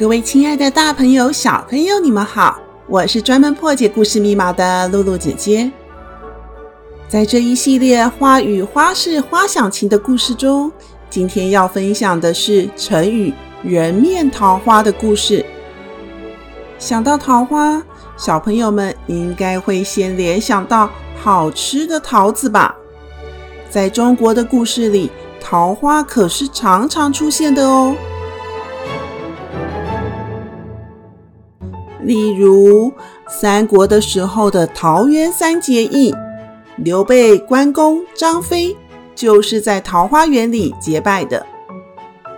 各位亲爱的大朋友、小朋友，你们好！我是专门破解故事密码的露露姐姐。在这一系列花语花市花想情的故事中，今天要分享的是成语“人面桃花”的故事。想到桃花，小朋友们应该会先联想到好吃的桃子吧？在中国的故事里，桃花可是常常出现的哦。例如三国的时候的桃园三结义，刘备、关公、张飞就是在桃花源里结拜的。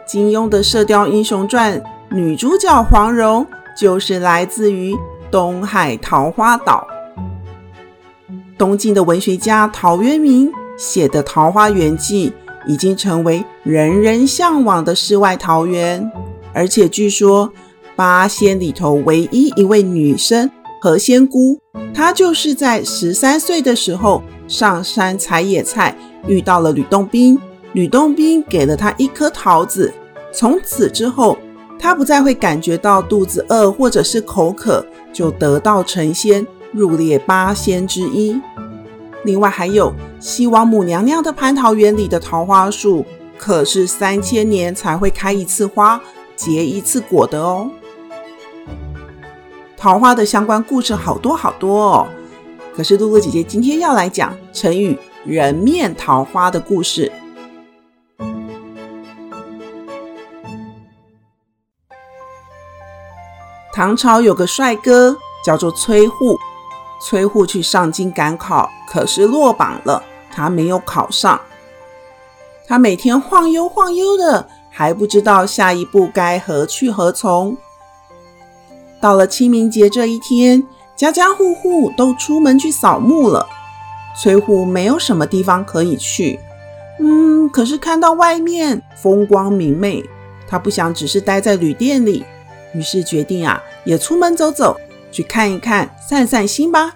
金庸的《射雕英雄传》女主角黄蓉就是来自于东海桃花岛。东晋的文学家陶渊明写的《桃花源记》已经成为人人向往的世外桃源，而且据说。八仙里头唯一一位女生何仙姑，她就是在十三岁的时候上山采野菜，遇到了吕洞宾。吕洞宾给了她一颗桃子，从此之后，她不再会感觉到肚子饿或者是口渴，就得道成仙，入列八仙之一。另外还有西王母娘娘的蟠桃园里的桃花树，可是三千年才会开一次花，结一次果的哦。桃花的相关故事好多好多哦，可是露露姐姐今天要来讲成语“人面桃花”的故事。唐朝有个帅哥叫做崔护，崔护去上京赶考，可是落榜了，他没有考上。他每天晃悠晃悠的，还不知道下一步该何去何从。到了清明节这一天，家家户户都出门去扫墓了。崔护没有什么地方可以去，嗯，可是看到外面风光明媚，他不想只是待在旅店里，于是决定啊，也出门走走，去看一看，散散心吧。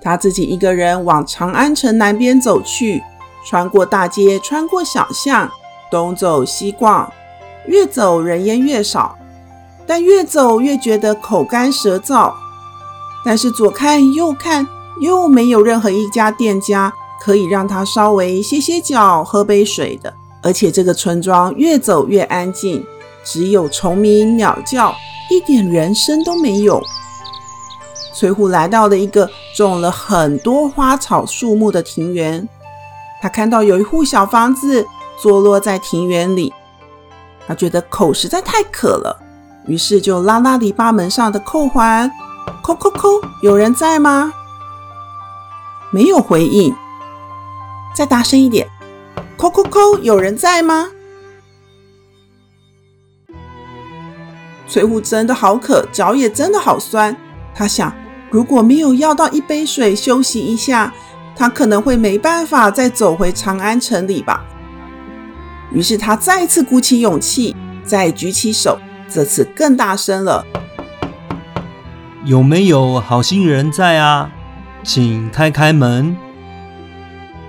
他自己一个人往长安城南边走去，穿过大街，穿过小巷，东走西逛，越走人烟越少。但越走越觉得口干舌燥，但是左看右看，又没有任何一家店家可以让他稍微歇歇脚、喝杯水的。而且这个村庄越走越安静，只有虫鸣鸟叫，一点人声都没有。崔护来到了一个种了很多花草树木的庭园，他看到有一户小房子坐落在庭园里，他觉得口实在太渴了。于是就拉拉篱笆门上的扣环，扣扣扣，有人在吗？没有回应。再大声一点，扣扣扣，有人在吗？崔护真的好渴，脚也真的好酸。他想，如果没有要到一杯水休息一下，他可能会没办法再走回长安城里吧。于是他再次鼓起勇气，再举起手。这次更大声了，有没有好心人在啊？请开开门。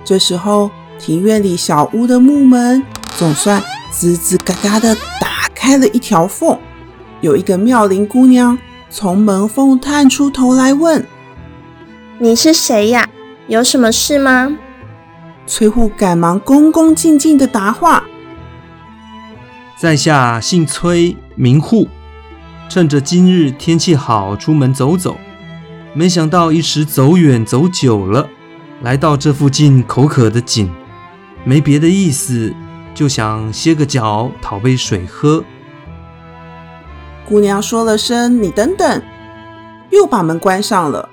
这时候，庭院里小屋的木门总算吱吱嘎嘎的打开了一条缝，有一个妙龄姑娘从门缝探出头来问：“你是谁呀？有什么事吗？”崔护赶忙恭恭敬敬的答话。在下姓崔，名护，趁着今日天气好，出门走走。没想到一时走远走久了，来到这附近口渴的紧，没别的意思，就想歇个脚，讨杯水喝。姑娘说了声“你等等”，又把门关上了。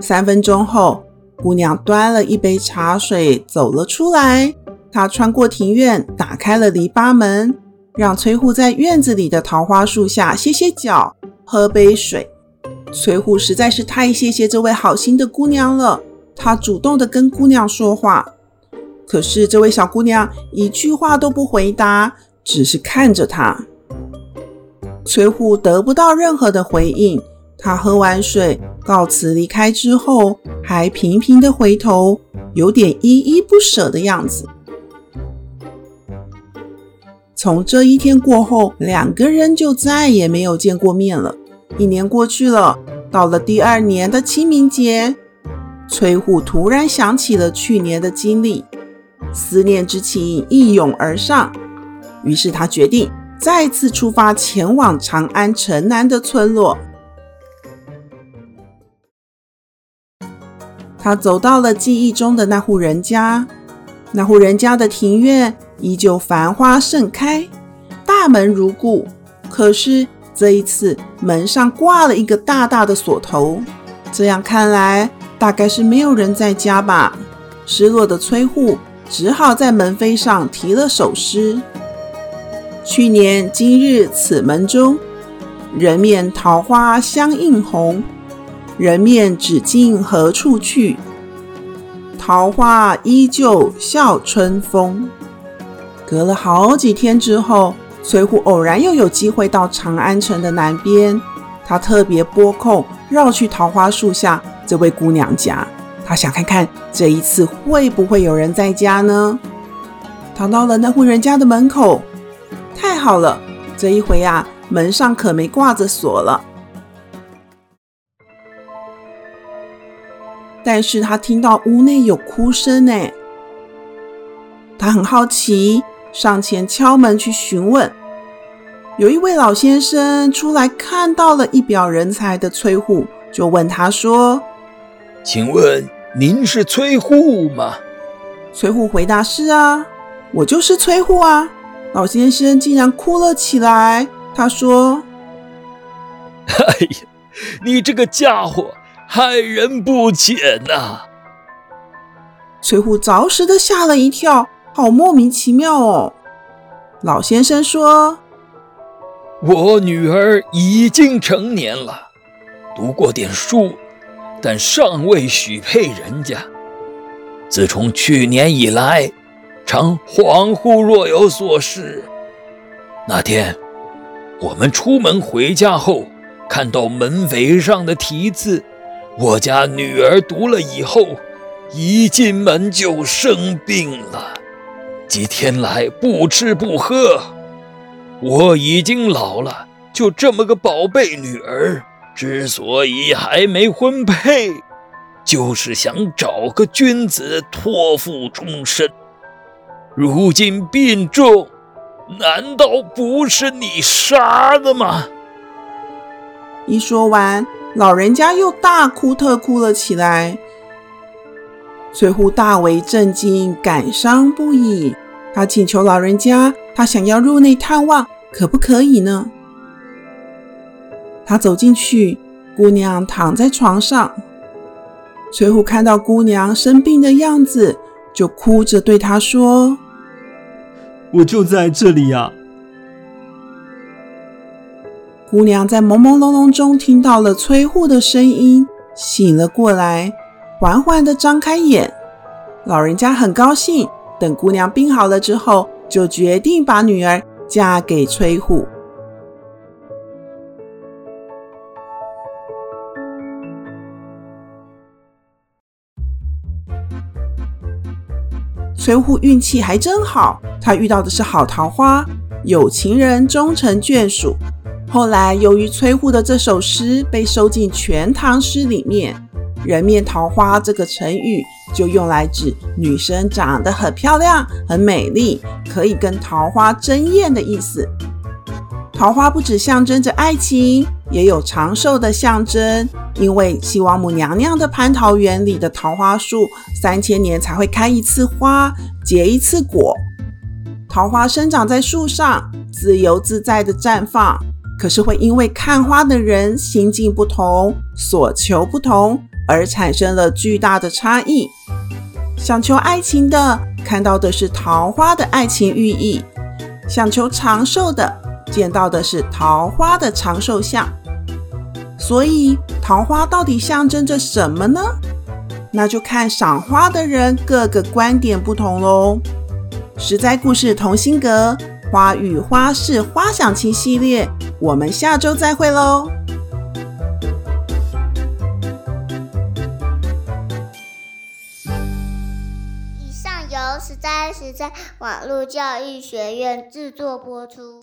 三分钟后。姑娘端了一杯茶水走了出来，她穿过庭院，打开了篱笆门，让崔护在院子里的桃花树下歇歇脚，喝杯水。崔护实在是太谢谢这位好心的姑娘了，他主动的跟姑娘说话。可是这位小姑娘一句话都不回答，只是看着他。崔护得不到任何的回应，他喝完水，告辞离开之后，还频频的回头，有点依依不舍的样子。从这一天过后，两个人就再也没有见过面了。一年过去了，到了第二年的清明节，崔护突然想起了去年的经历，思念之情一涌而上，于是他决定再次出发前往长安城南的村落。他走到了记忆中的那户人家，那户人家的庭院依旧繁花盛开，大门如故，可是。这一次门上挂了一个大大的锁头，这样看来大概是没有人在家吧。失落的崔护只好在门扉上题了首诗：“去年今日此门中，人面桃花相映红。人面只今何处去？桃花依旧笑春风。”隔了好几天之后。崔护偶然又有机会到长安城的南边，他特别拨空绕去桃花树下这位姑娘家，他想看看这一次会不会有人在家呢？他到了那户人家的门口，太好了，这一回啊，门上可没挂着锁了。但是他听到屋内有哭声呢，他很好奇。上前敲门去询问，有一位老先生出来，看到了一表人才的崔护，就问他说：“请问您是崔护吗？”崔护回答：“是啊，我就是崔护啊。”老先生竟然哭了起来，他说：“ 哎呀，你这个家伙害人不浅呐！”崔护着实的吓了一跳。好莫名其妙哦！老先生说：“我女儿已经成年了，读过点书，但尚未许配人家。自从去年以来，常恍惚若有所失。那天我们出门回家后，看到门扉上的题字，我家女儿读了以后，一进门就生病了。”几天来不吃不喝，我已经老了，就这么个宝贝女儿，之所以还没婚配，就是想找个君子托付终身。如今病重，难道不是你杀的吗？一说完，老人家又大哭特哭了起来。崔护大为震惊，感伤不已。他请求老人家，他想要入内探望，可不可以呢？他走进去，姑娘躺在床上。崔护看到姑娘生病的样子，就哭着对她说：“我就在这里呀。”姑娘在朦朦胧胧中听到了崔护的声音，醒了过来。缓缓地张开眼，老人家很高兴。等姑娘病好了之后，就决定把女儿嫁给崔护。崔护运气还真好，他遇到的是好桃花，有情人终成眷属。后来，由于崔护的这首诗被收进《全唐诗》里面。人面桃花这个成语就用来指女生长得很漂亮、很美丽，可以跟桃花争艳的意思。桃花不只象征着爱情，也有长寿的象征。因为西王母娘娘的蟠桃园里的桃花树，三千年才会开一次花，结一次果。桃花生长在树上，自由自在地绽放，可是会因为看花的人心境不同，所求不同。而产生了巨大的差异。想求爱情的看到的是桃花的爱情寓意，想求长寿的，见到的是桃花的长寿像。所以，桃花到底象征着什么呢？那就看赏花的人各个观点不同喽。实在故事同心阁花语花市花想情系列，我们下周再会喽。以上由实在实在网络教育学院制作播出。